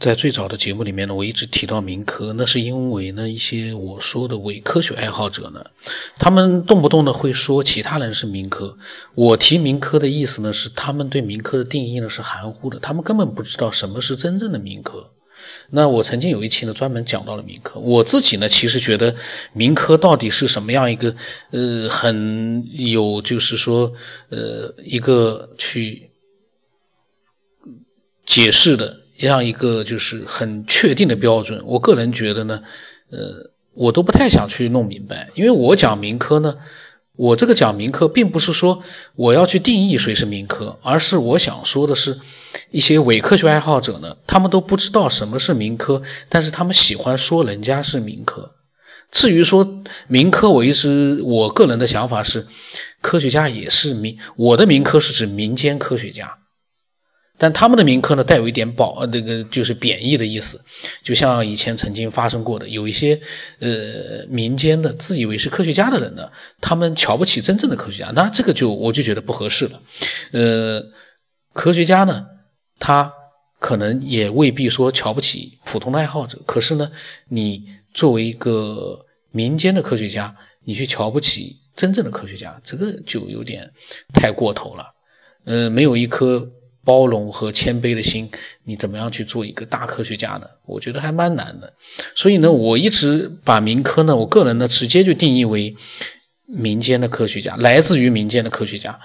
在最早的节目里面呢，我一直提到民科，那是因为呢，一些我说的伪科学爱好者呢，他们动不动的会说其他人是民科。我提民科的意思呢，是他们对民科的定义呢是含糊的，他们根本不知道什么是真正的民科。那我曾经有一期呢，专门讲到了民科。我自己呢，其实觉得民科到底是什么样一个，呃，很有就是说，呃，一个去解释的。这样一个就是很确定的标准，我个人觉得呢，呃，我都不太想去弄明白，因为我讲民科呢，我这个讲民科，并不是说我要去定义谁是民科，而是我想说的是，一些伪科学爱好者呢，他们都不知道什么是民科，但是他们喜欢说人家是民科。至于说民科，我一直我个人的想法是，科学家也是民，我的民科是指民间科学家。但他们的民科呢，带有一点保呃那个就是贬义的意思，就像以前曾经发生过的，有一些呃民间的自以为是科学家的人呢，他们瞧不起真正的科学家，那这个就我就觉得不合适了。呃，科学家呢，他可能也未必说瞧不起普通的爱好者，可是呢，你作为一个民间的科学家，你去瞧不起真正的科学家，这个就有点太过头了。呃，没有一颗。包容和谦卑的心，你怎么样去做一个大科学家呢？我觉得还蛮难的。所以呢，我一直把民科呢，我个人呢，直接就定义为民间的科学家，来自于民间的科学家。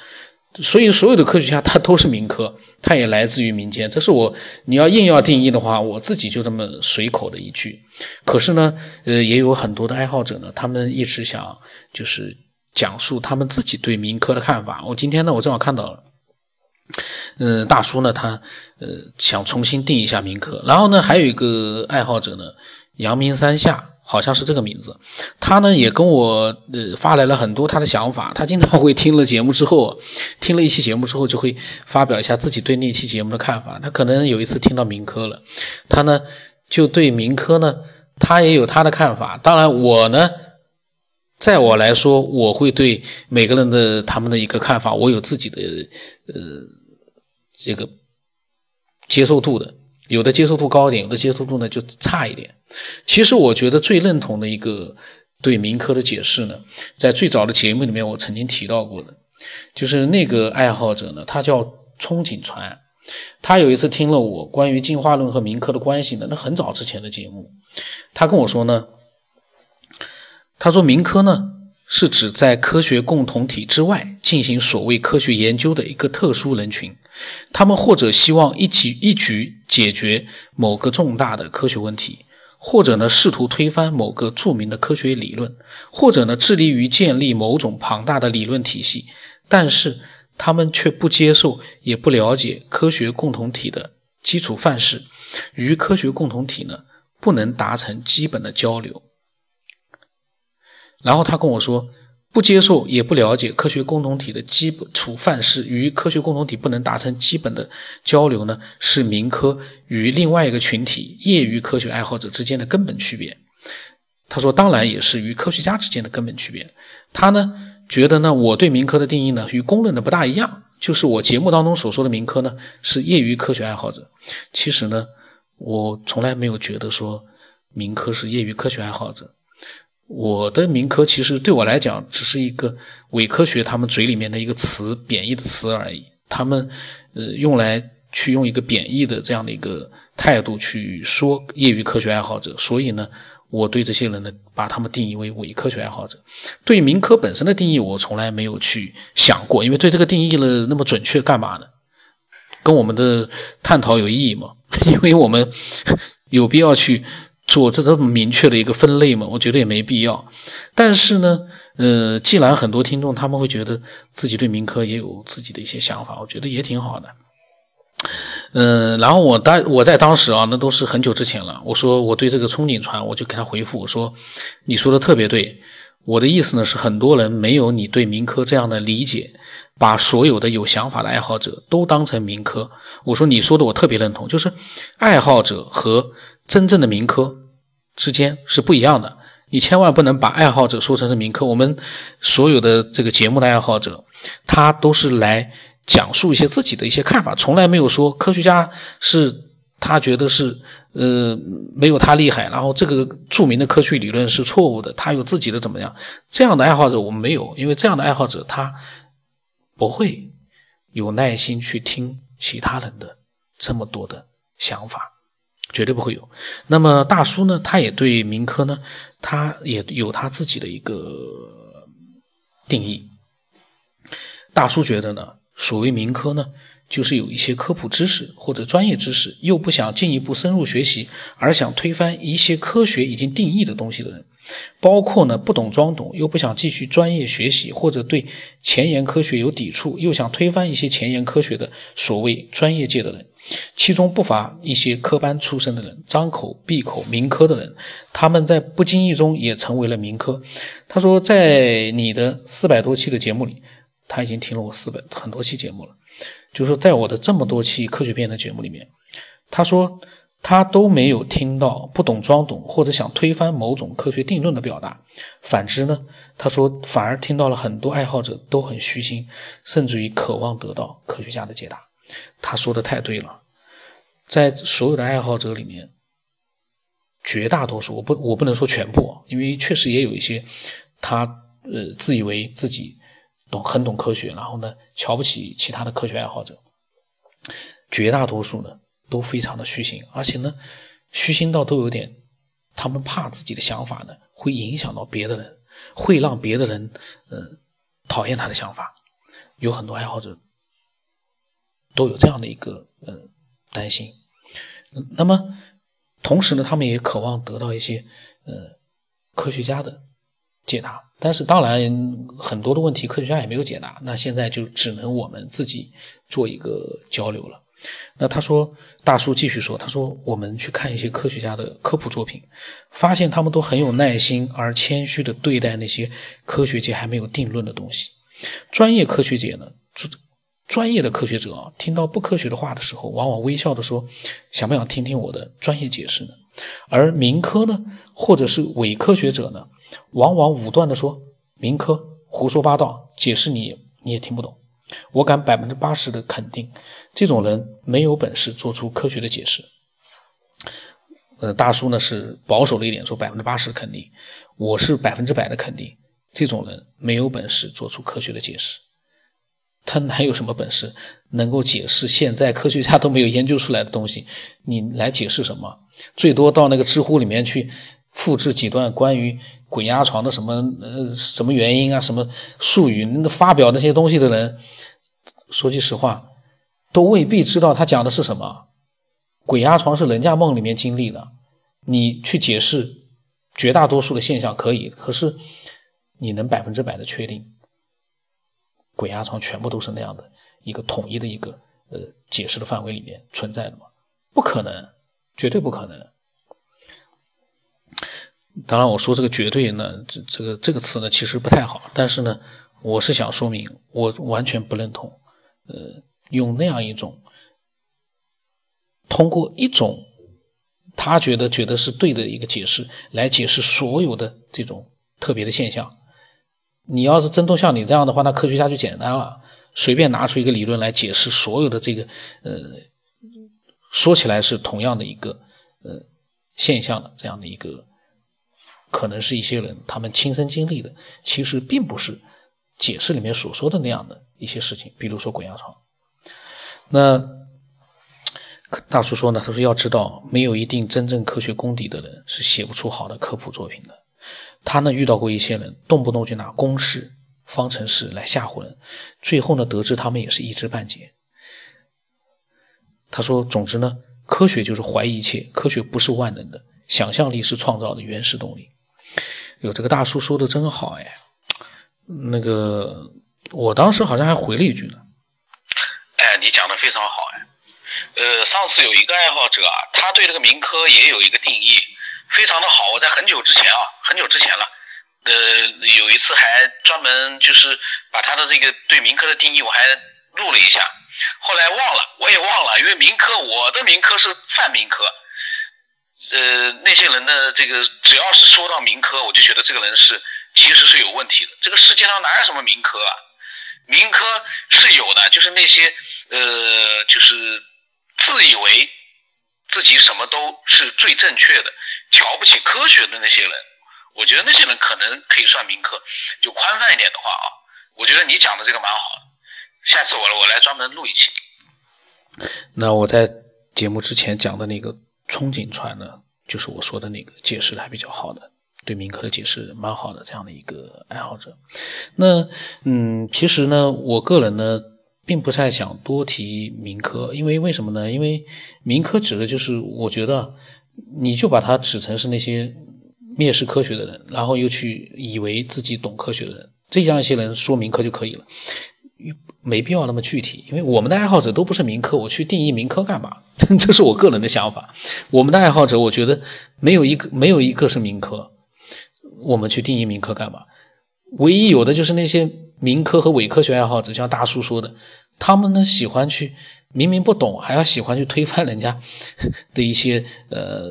所以，所有的科学家他都是民科，他也来自于民间。这是我你要硬要定义的话，我自己就这么随口的一句。可是呢，呃，也有很多的爱好者呢，他们一直想就是讲述他们自己对民科的看法。我今天呢，我正好看到了。嗯，大叔呢，他呃想重新定一下民科，然后呢，还有一个爱好者呢，阳明山下好像是这个名字，他呢也跟我呃发来了很多他的想法，他经常会听了节目之后，听了一期节目之后，就会发表一下自己对那期节目的看法。他可能有一次听到民科了，他呢就对民科呢，他也有他的看法。当然，我呢，在我来说，我会对每个人的他们的一个看法，我有自己的呃。这个接受度的，有的接受度高一点，有的接受度呢就差一点。其实我觉得最认同的一个对民科的解释呢，在最早的节目里面我曾经提到过的，就是那个爱好者呢，他叫憧憬船，他有一次听了我关于进化论和民科的关系呢，那很早之前的节目，他跟我说呢，他说民科呢。是指在科学共同体之外进行所谓科学研究的一个特殊人群，他们或者希望一起一举解决某个重大的科学问题，或者呢试图推翻某个著名的科学理论，或者呢致力于建立某种庞大的理论体系，但是他们却不接受也不了解科学共同体的基础范式，与科学共同体呢不能达成基本的交流。然后他跟我说，不接受也不了解科学共同体的基础范式，与科学共同体不能达成基本的交流呢，是民科与另外一个群体业余科学爱好者之间的根本区别。他说，当然也是与科学家之间的根本区别。他呢觉得呢，我对民科的定义呢与公认的不大一样，就是我节目当中所说的民科呢是业余科学爱好者。其实呢，我从来没有觉得说民科是业余科学爱好者。我的民科其实对我来讲只是一个伪科学，他们嘴里面的一个词，贬义的词而已。他们呃用来去用一个贬义的这样的一个态度去说业余科学爱好者，所以呢，我对这些人呢把他们定义为伪科学爱好者。对民科本身的定义，我从来没有去想过，因为对这个定义了那么准确干嘛呢？跟我们的探讨有意义吗？因为我们有必要去。做这这么明确的一个分类嘛？我觉得也没必要。但是呢，呃，既然很多听众他们会觉得自己对民科也有自己的一些想法，我觉得也挺好的。嗯，然后我当我在当时啊，那都是很久之前了。我说我对这个憧憬船，我就给他回复我说：“你说的特别对。我的意思呢是，很多人没有你对民科这样的理解，把所有的有想法的爱好者都当成民科。我说你说的我特别认同，就是爱好者和。”真正的民科之间是不一样的，你千万不能把爱好者说成是民科。我们所有的这个节目的爱好者，他都是来讲述一些自己的一些看法，从来没有说科学家是他觉得是呃没有他厉害，然后这个著名的科学理论是错误的，他有自己的怎么样？这样的爱好者我们没有，因为这样的爱好者他不会有耐心去听其他人的这么多的想法，绝对不会有。那么大叔呢，他也对民科呢，他也有他自己的一个定义。大叔觉得呢，所谓民科呢。就是有一些科普知识或者专业知识，又不想进一步深入学习，而想推翻一些科学已经定义的东西的人，包括呢不懂装懂，又不想继续专业学习，或者对前沿科学有抵触，又想推翻一些前沿科学的所谓专业界的人，其中不乏一些科班出身的人，张口闭口民科的人，他们在不经意中也成为了民科。他说，在你的四百多期的节目里，他已经听了我四百很多期节目了。就是说，在我的这么多期科学片的节目里面，他说他都没有听到不懂装懂或者想推翻某种科学定论的表达。反之呢，他说反而听到了很多爱好者都很虚心，甚至于渴望得到科学家的解答。他说的太对了，在所有的爱好者里面，绝大多数我不我不能说全部，因为确实也有一些他呃自以为自己。懂很懂科学，然后呢，瞧不起其他的科学爱好者。绝大多数呢，都非常的虚心，而且呢，虚心到都有点，他们怕自己的想法呢，会影响到别的人，会让别的人，呃，讨厌他的想法。有很多爱好者都有这样的一个，呃，担心。那么，同时呢，他们也渴望得到一些，呃，科学家的解答。但是当然，很多的问题科学家也没有解答，那现在就只能我们自己做一个交流了。那他说，大叔继续说，他说我们去看一些科学家的科普作品，发现他们都很有耐心而谦虚的对待那些科学界还没有定论的东西。专业科学界呢，专业的科学者啊，听到不科学的话的时候，往往微笑的说，想不想听听我的专业解释呢？而民科呢，或者是伪科学者呢？往往武断地说民科胡说八道，解释你你也听不懂。我敢百分之八十的肯定，这种人没有本事做出科学的解释。呃，大叔呢是保守了一点，说百分之八十的肯定。我是百分之百的肯定，这种人没有本事做出科学的解释。他哪有什么本事能够解释现在科学家都没有研究出来的东西？你来解释什么？最多到那个知乎里面去复制几段关于。鬼压床的什么呃什么原因啊？什么术语？那发表那些东西的人，说句实话，都未必知道他讲的是什么。鬼压床是人家梦里面经历的，你去解释绝大多数的现象可以，可是你能百分之百的确定鬼压床全部都是那样的一个统一的一个呃解释的范围里面存在的吗？不可能，绝对不可能。当然，我说这个绝对呢，这这个这个词呢，其实不太好。但是呢，我是想说明，我完全不认同，呃，用那样一种通过一种他觉得觉得是对的一个解释来解释所有的这种特别的现象。你要是真都像你这样的话，那科学家就简单了，随便拿出一个理论来解释所有的这个呃，说起来是同样的一个呃现象的这样的一个。可能是一些人他们亲身经历的，其实并不是解释里面所说的那样的一些事情。比如说鬼压床，那大叔说呢，他说要知道，没有一定真正科学功底的人是写不出好的科普作品的。他呢遇到过一些人，动不动就拿公式、方程式来吓唬人，最后呢得知他们也是一知半解。他说，总之呢，科学就是怀疑一切，科学不是万能的，想象力是创造的原始动力。有这个大叔说的真好哎，那个我当时好像还回了一句呢。哎，你讲的非常好哎。呃，上次有一个爱好者啊，他对这个民科也有一个定义，非常的好。我在很久之前啊，很久之前了，呃，有一次还专门就是把他的这个对民科的定义我还录了一下，后来忘了，我也忘了，因为民科我的民科是泛民科。呃，那些人的这个，只要是说到民科，我就觉得这个人是其实是有问题的。这个世界上哪有什么民科啊？民科是有的，就是那些呃，就是自以为自己什么都是最正确的，瞧不起科学的那些人，我觉得那些人可能可以算民科。就宽泛一点的话啊，我觉得你讲的这个蛮好的，下次我我来专门录一期。那我在节目之前讲的那个憧憬船呢，就是我说的那个解释的还比较好的，对民科的解释蛮好的这样的一个爱好者。那嗯，其实呢，我个人呢，并不太想多提民科，因为为什么呢？因为民科指的就是我觉得你就把它指成是那些蔑视科学的人，然后又去以为自己懂科学的人，这样一些人说民科就可以了。没必要那么具体，因为我们的爱好者都不是民科，我去定义民科干嘛？这是我个人的想法。我们的爱好者，我觉得没有一个没有一个是民科，我们去定义民科干嘛？唯一有的就是那些民科和伪科学爱好者，像大叔说的，他们呢喜欢去明明不懂，还要喜欢去推翻人家 的一些呃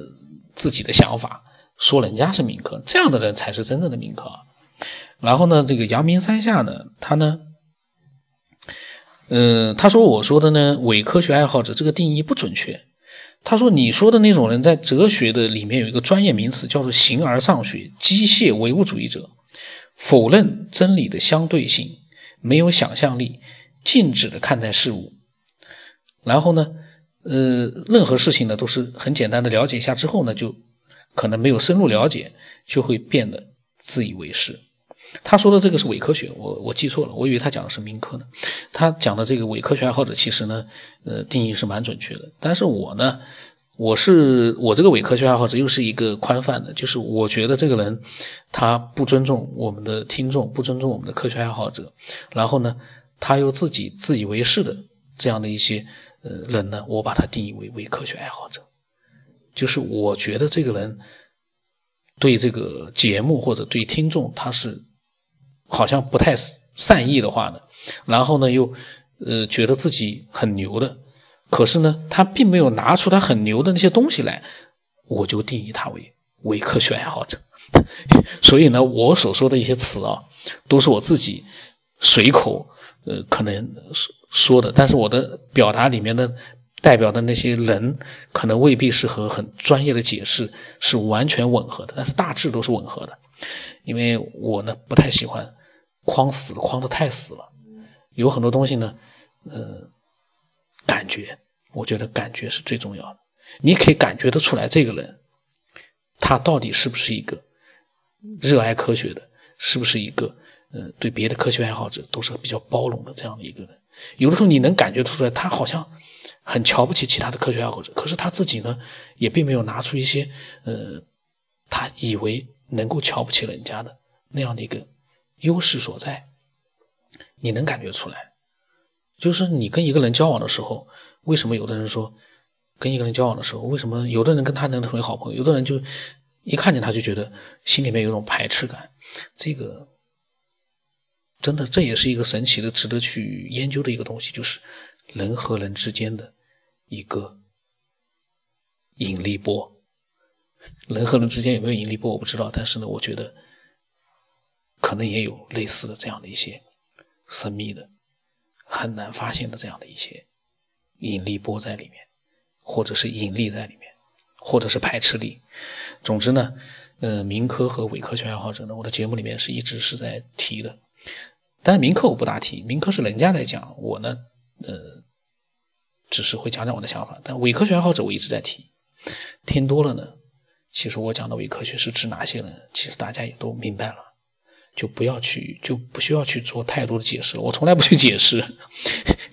自己的想法，说人家是民科，这样的人才是真正的民科。然后呢，这个阳明山下呢，他呢。嗯，他说我说的呢，伪科学爱好者这个定义不准确。他说你说的那种人在哲学的里面有一个专业名词叫做形而上学，机械唯物主义者，否认真理的相对性，没有想象力，静止的看待事物。然后呢，呃，任何事情呢都是很简单的了解一下之后呢，就可能没有深入了解，就会变得自以为是。他说的这个是伪科学，我我记错了，我以为他讲的是民科呢。他讲的这个伪科学爱好者，其实呢，呃，定义是蛮准确的。但是我呢，我是我这个伪科学爱好者，又是一个宽泛的，就是我觉得这个人他不尊重我们的听众，不尊重我们的科学爱好者，然后呢，他又自己自以为是的这样的一些呃人呢，我把他定义为伪科学爱好者，就是我觉得这个人对这个节目或者对听众他是。好像不太善意的话呢，然后呢又，呃，觉得自己很牛的，可是呢，他并没有拿出他很牛的那些东西来，我就定义他为伪科学爱好者。所以呢，我所说的一些词啊，都是我自己随口，呃，可能说的，但是我的表达里面的代表的那些人，可能未必是和很专业的解释是完全吻合的，但是大致都是吻合的。因为我呢不太喜欢框死，框的太死了。有很多东西呢，呃，感觉，我觉得感觉是最重要的。你可以感觉得出来，这个人他到底是不是一个热爱科学的，是不是一个呃对别的科学爱好者都是比较包容的这样的一个人。有的时候你能感觉出来，他好像很瞧不起其他的科学爱好者，可是他自己呢也并没有拿出一些呃他以为。能够瞧不起人家的那样的一个优势所在，你能感觉出来。就是你跟一个人交往的时候，为什么有的人说跟一个人交往的时候，为什么有的人跟他能成为好朋友，有的人就一看见他就觉得心里面有种排斥感？这个真的，这也是一个神奇的、值得去研究的一个东西，就是人和人之间的一个引力波。人和人之间有没有引力波，我不知道。但是呢，我觉得可能也有类似的这样的一些神秘的、很难发现的这样的一些引力波在里面，或者是引力在里面，或者是排斥力。总之呢，呃，民科和伪科学爱好者呢，我的节目里面是一直是在提的。但是民科我不大提，民科是人家在讲，我呢，呃，只是会讲讲我的想法。但伪科学爱好者我一直在提，听多了呢。其实我讲的伪科学是指哪些人？其实大家也都明白了，就不要去，就不需要去做太多的解释了。我从来不去解释，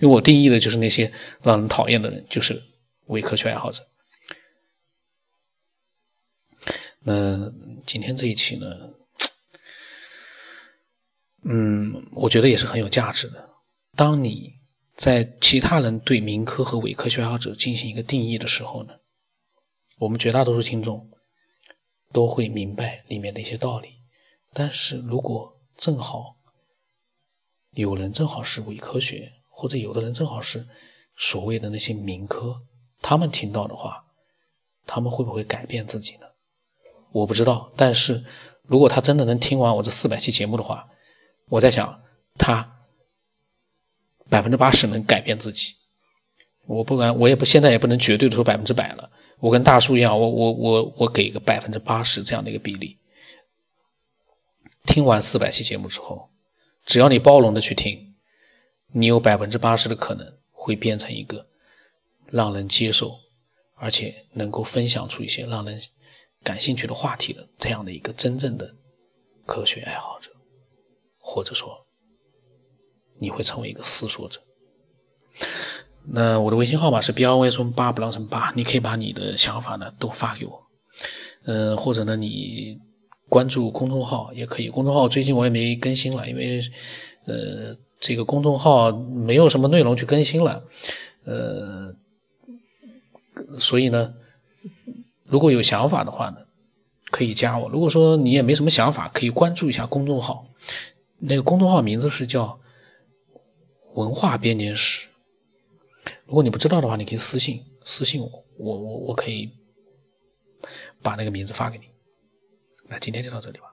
因为我定义的就是那些让人讨厌的人，就是伪科学爱好者。那今天这一期呢，嗯，我觉得也是很有价值的。当你在其他人对民科和伪科学爱好者进行一个定义的时候呢，我们绝大多数听众。都会明白里面的一些道理，但是如果正好有人正好是伪科学，或者有的人正好是所谓的那些民科，他们听到的话，他们会不会改变自己呢？我不知道。但是如果他真的能听完我这四百期节目的话，我在想他百分之八十能改变自己。我不管，我也不现在也不能绝对的说百分之百了。我跟大叔一样，我我我我给个百分之八十这样的一个比例。听完四百期节目之后，只要你包容的去听，你有百分之八十的可能会变成一个让人接受，而且能够分享出一些让人感兴趣的话题的这样的一个真正的科学爱好者，或者说你会成为一个思索者。那我的微信号码是 b r y 从八不让成八，你可以把你的想法呢都发给我，嗯，或者呢你关注公众号也可以。公众号最近我也没更新了，因为呃这个公众号没有什么内容去更新了，呃，所以呢，如果有想法的话呢，可以加我。如果说你也没什么想法，可以关注一下公众号，那个公众号名字是叫文化编年史。如果你不知道的话，你可以私信私信我，我我我可以把那个名字发给你。那今天就到这里吧。